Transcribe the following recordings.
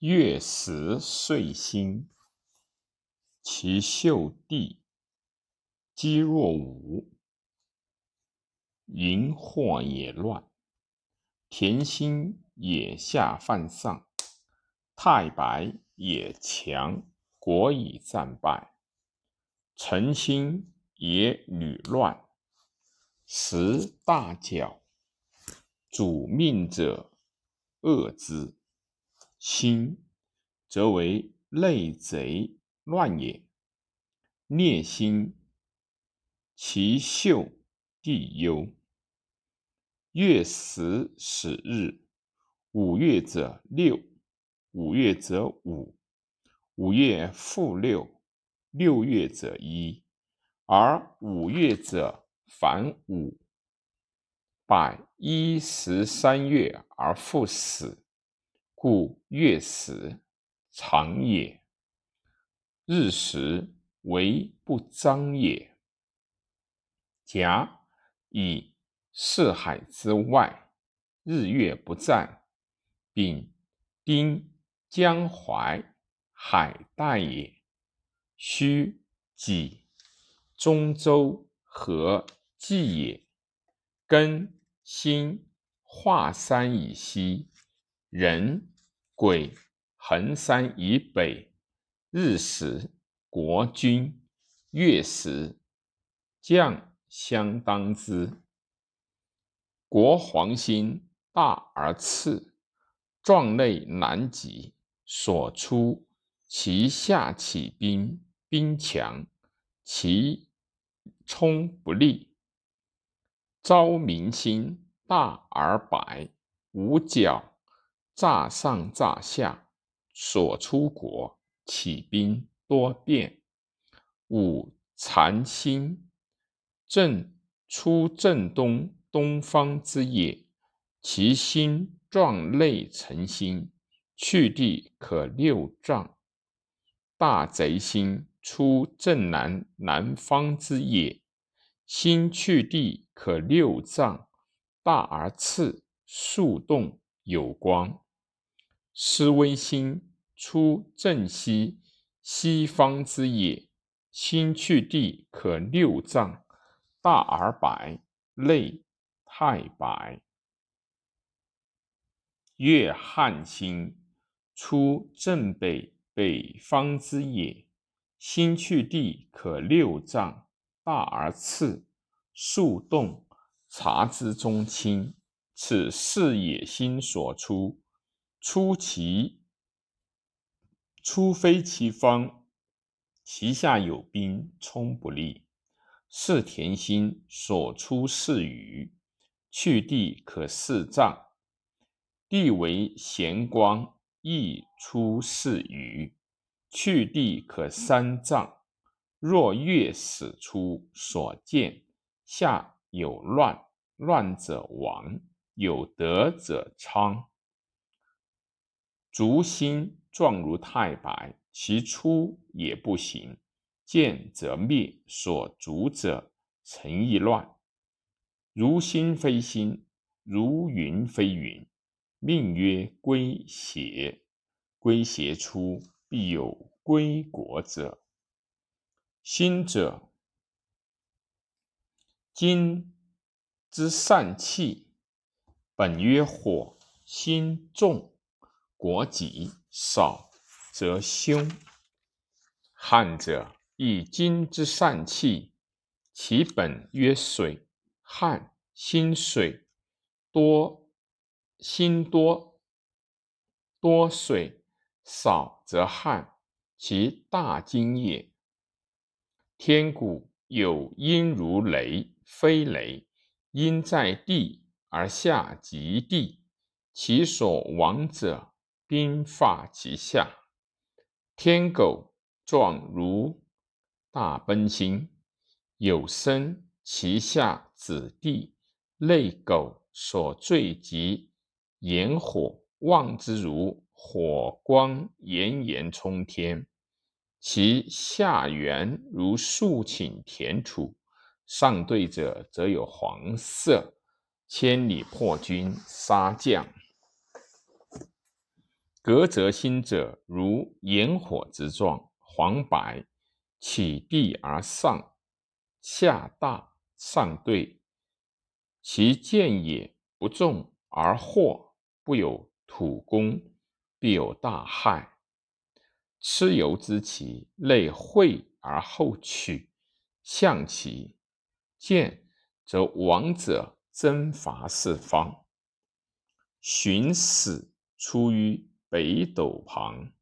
月食岁星，其宿地积若舞，云惑也乱。田心也下犯上，太白也强，国以战败。臣心也屡乱，时大角，主命者恶之。心则为内贼乱也。孽心，其秀地忧。月食始日，五月者六，五月者五，五月复六，六月者一，而五月者反五，百一十三月而复始。故月食长也，日食为不彰也。甲以四海之外，日月不在。丙丁江淮海带也。戌己中州河济也。庚辛华山以西。人癸衡山以北，日食国君，月食将相当之。国黄星大而次，壮内难及，所出其下起兵，兵强，其冲不利。昭明星大而白，无角。诈上诈下，所出国起兵多变。五残星正出正东东方之野，其星状内成星，去地可六丈。大贼星出正南南方之野，星去地可六丈，大而次，数动有光。思微星出正西西方之野，星去地可六丈，大而白，内太白。月汉星出正北北方之野，星去地可六丈，大而次，数动，察之中清。此四野星所出。出其出非其方，其下有兵，冲不利。是田心所出是雨，去地可四丈。地为咸光，亦出是雨，去地可三丈。若月始出所见，下有乱，乱者亡，有德者昌。足心状如太白，其出也不行，见则灭。所逐者成亦乱。如心非心，如云非云。命曰归邪，归邪出必有归国者。心者，今之善气，本曰火，心重。国己少则凶。汉者以金之善气，其本曰水。旱心水多，心多多水少则旱，其大金也。天谷有阴如雷，非雷，阴在地而下及地，其所亡者。兵发其下，天狗状如大奔星，有生其下子弟，内狗所坠及炎火，望之如火光炎炎冲天，其下缘如竖顷田土，上对者则有黄色，千里破军杀将。革则新者，如炎火之状，黄白，起地而上，下大，上对。其见也不重而祸，不有土功，必有大害。蚩尤之奇，内晦而后取，象其见则王者征伐四方。寻死出于北斗旁，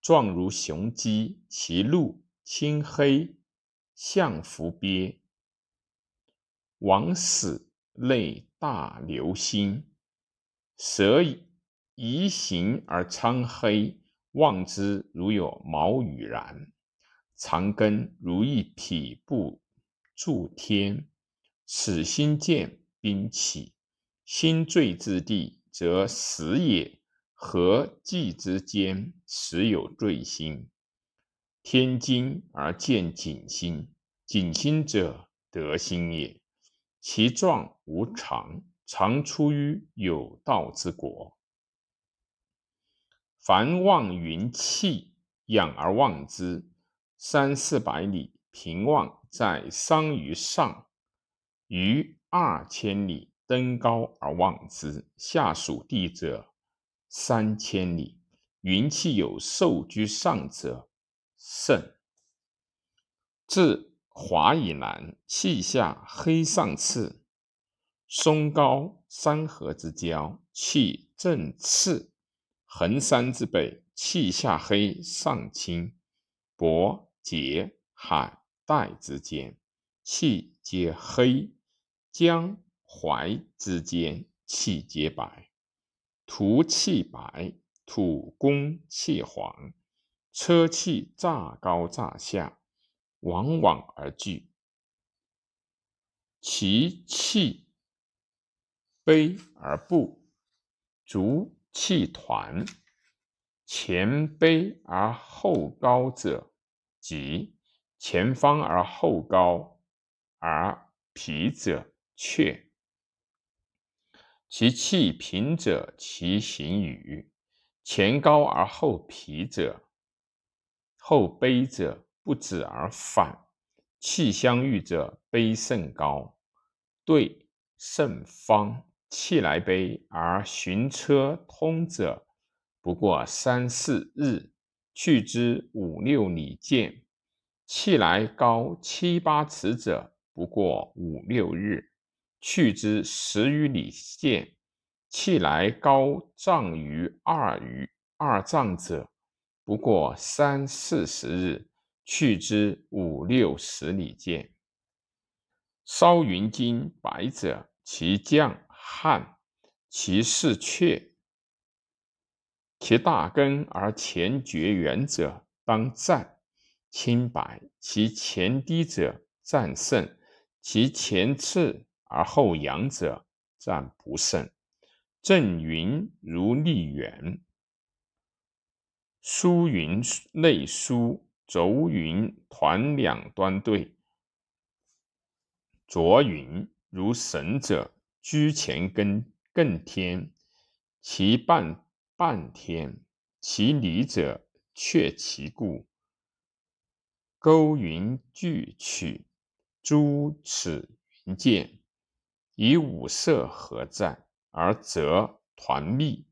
状如雄鸡，其鹿青黑，象伏鳖。王死。内大流星，蛇移形而苍黑，望之如有毛羽然。长根如一匹布柱天，此心见兵起，心坠之地，则死也。何计之间，时有坠星？天惊而见景星，景星者，得星也。其状无常，常出于有道之国。凡望云气，仰而望之，三四百里平望，在桑榆上；于二千里登高而望之，下属地者三千里。云气有兽居上者甚。自华以南，气下黑上次；松高山河之交，气正次；衡山之北，气下黑上青；渤节海带之间，气皆黑；江淮之间，气皆白。土气白，土公气黄，车气乍高乍下。往往而聚，其气卑而不足，气团前卑而后高者，即前方而后高而脾者，却其气平者，其行与前高而后疲者，后卑者。不止而反，气相遇者，悲甚高，对甚方。气来悲而寻车通者，不过三四日；去之五六里见。气来高七八尺者，不过五六日；去之十余里见。气来高丈于二余二丈者，不过三四十日。去之五六十里见，烧云金白者，其将汉，其势却。其大根而前绝远者，当战。清白，其前低者战胜，其前次而后扬者战不胜。正云如立远，疏云内疏。轴云团两端对，浊云如神者，居前根更天，其半半天，其离者却其故。勾云俱取，诸此云见，以五色合战，而则团密，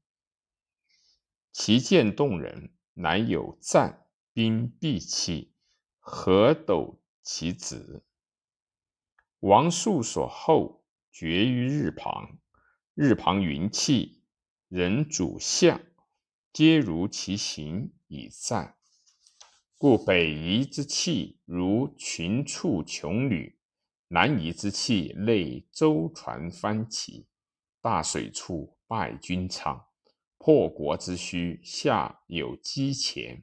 其见动人，乃有战。兵必弃，何斗其子？王树所后，绝于日旁。日旁云气，人主相，皆如其形以战。故北夷之气如群畜穷旅，南夷之气内舟船翻起。大水处败军场，破国之虚，下有积钱。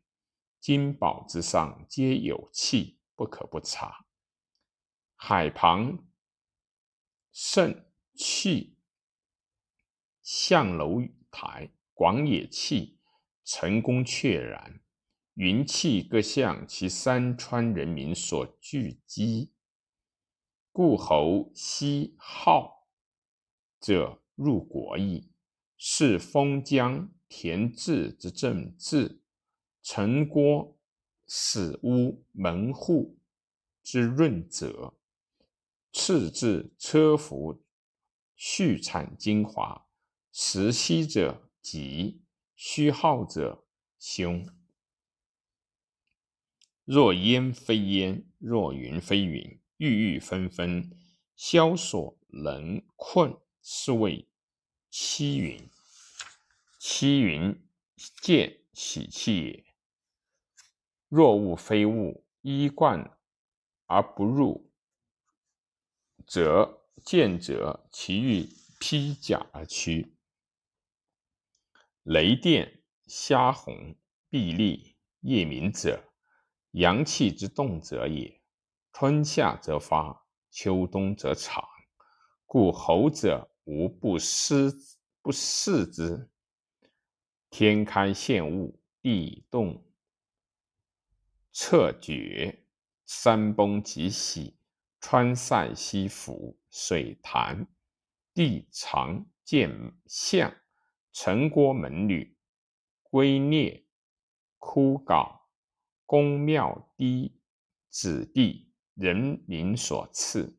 金宝之上皆有气，不可不察。海旁盛气，象楼台，广野气，成功确然。云气各向其山川人民所聚集，故侯西号者入国邑，是封疆田治之政治，城郭史屋门户之润泽，次至车服畜产精华，实息者吉，虚耗者凶。若烟非烟，若云非云，郁郁纷纷，萧索能困，是谓七云。七云，见喜气也。若物非物，衣冠而不入，则见者其欲披甲而趋。雷电虾红，壁立夜明者。阳气之动者也，春夏则发，秋冬则长。故猴者无不失不视之。天开现物，地动彻绝，山崩即喜，川塞西伏，水潭地长见象，城郭门闾龟裂枯槁。宫庙低子弟人民所赐，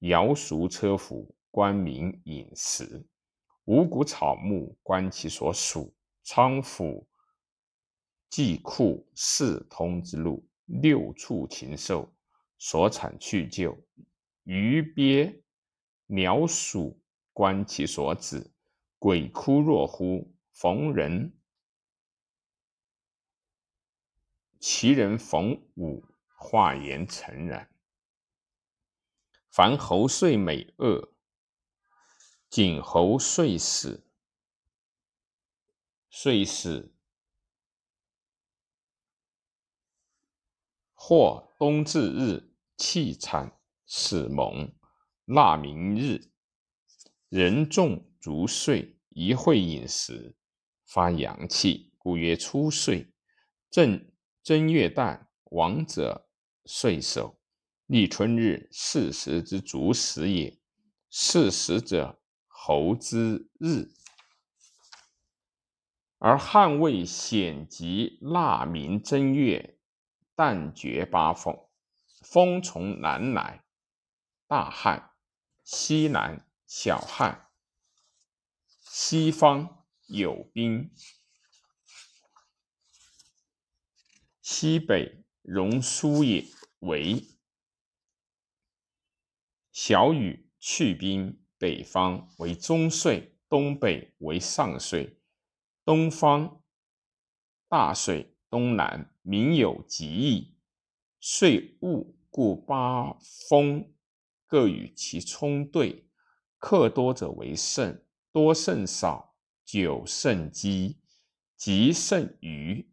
尧俗车服，官民饮食，五谷草木观其所属，仓府祭库四通之路，六畜禽兽所产去就，鱼鳖鸟鼠观其所止，鬼哭若呼，逢人。其人逢五，化言诚然。凡猴岁美恶，景猴岁死，岁死或冬至日，气产始蒙，腊明日，人众足岁，一会饮食，发阳气，故曰初岁。正。正月旦，王者岁首，立春日，四时之足始也。四时者，侯之日。而汉魏显及腊明正月，旦绝八风，风从南来，大旱；西南小旱，西方有冰。西北荣苏也，为小雨去冰。北方为中岁，东北为上岁，东方大岁，东南民有极意，岁戊，故八风各与其冲对。克多者为胜，多胜少，久胜积，吉胜余，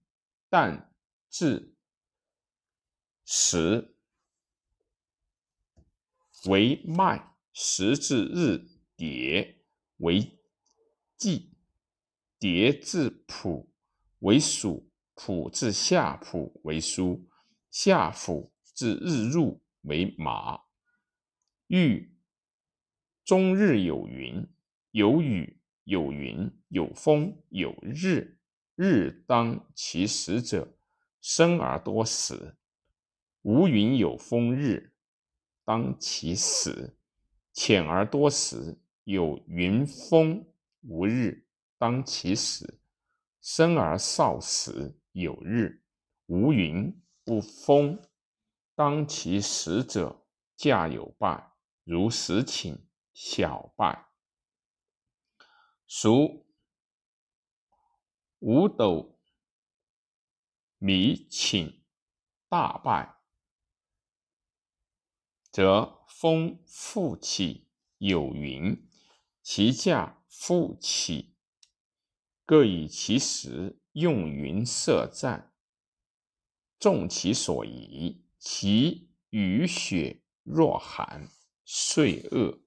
但。至时为麦，时至日迭为季，迭至戌为属，戌至夏戌为戌，夏戌至日入为马。欲终日有云，有雨，有云，有风，有日，日当其时者。生而多死，无云有风日，当其死；浅而多死，有云风无日，当其死。生而少死，有日无云不风，当其死者，驾有败，如时寝，小败。俗五斗？米请大败，则风复起，有云，其驾复起，各以其时用云射战，众其所宜。其雨雪若寒，岁恶。